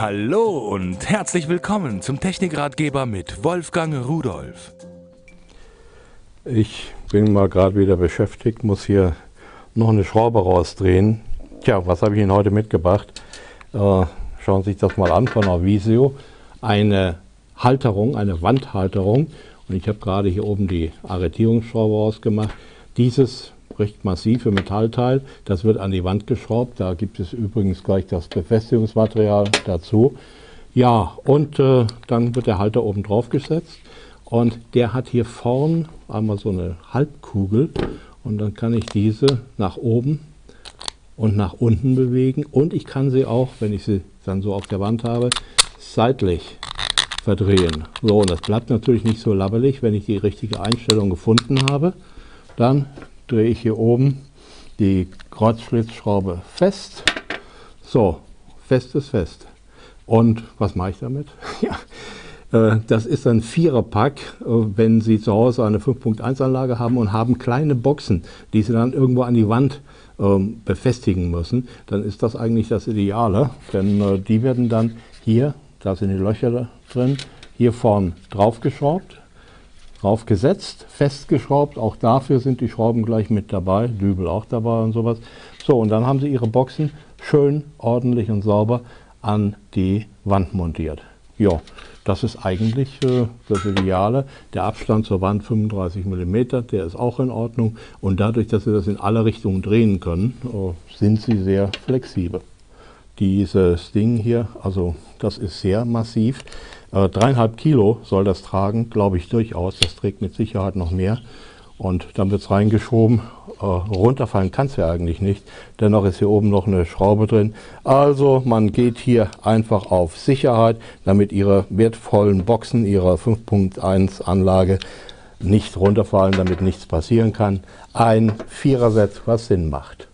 Hallo und herzlich willkommen zum Technikratgeber mit Wolfgang Rudolf. Ich bin mal gerade wieder beschäftigt, muss hier noch eine Schraube rausdrehen. Tja, was habe ich Ihnen heute mitgebracht? Äh, schauen Sie sich das mal an von Avisio. Eine Halterung, eine Wandhalterung. Und ich habe gerade hier oben die Arretierungsschraube rausgemacht. Dieses recht massive Metallteil. Das wird an die Wand geschraubt. Da gibt es übrigens gleich das Befestigungsmaterial dazu. Ja, und äh, dann wird der Halter oben drauf gesetzt. Und der hat hier vorn einmal so eine Halbkugel. Und dann kann ich diese nach oben und nach unten bewegen. Und ich kann sie auch, wenn ich sie dann so auf der Wand habe, seitlich verdrehen. So, und das bleibt natürlich nicht so labbelig, wenn ich die richtige Einstellung gefunden habe. Dann drehe ich hier oben die Kreuzschlitzschraube fest. So, fest ist fest. Und was mache ich damit? ja, äh, das ist ein Viererpack, äh, wenn Sie zu Hause eine 5.1-Anlage haben und haben kleine Boxen, die Sie dann irgendwo an die Wand ähm, befestigen müssen, dann ist das eigentlich das Ideale, denn äh, die werden dann hier, da sind die Löcher drin, hier vorn draufgeschraubt, draufgesetzt, festgeschraubt. Auch dafür sind die Schrauben gleich mit dabei, Dübel auch dabei und sowas. So, und dann haben Sie Ihre Boxen schön, ordentlich und sauber an die Wand montiert. Ja, das ist eigentlich äh, das Ideale. Der Abstand zur Wand 35 mm, der ist auch in Ordnung. Und dadurch, dass Sie das in alle Richtungen drehen können, äh, sind Sie sehr flexibel. Dieses Ding hier, also das ist sehr massiv. Äh, dreieinhalb Kilo soll das tragen, glaube ich durchaus. Das trägt mit Sicherheit noch mehr. Und dann wird es reingeschoben. Äh, runterfallen kann es ja eigentlich nicht. Dennoch ist hier oben noch eine Schraube drin. Also man geht hier einfach auf Sicherheit, damit Ihre wertvollen Boxen Ihrer 5.1 Anlage nicht runterfallen, damit nichts passieren kann. Ein Viererset, was Sinn macht.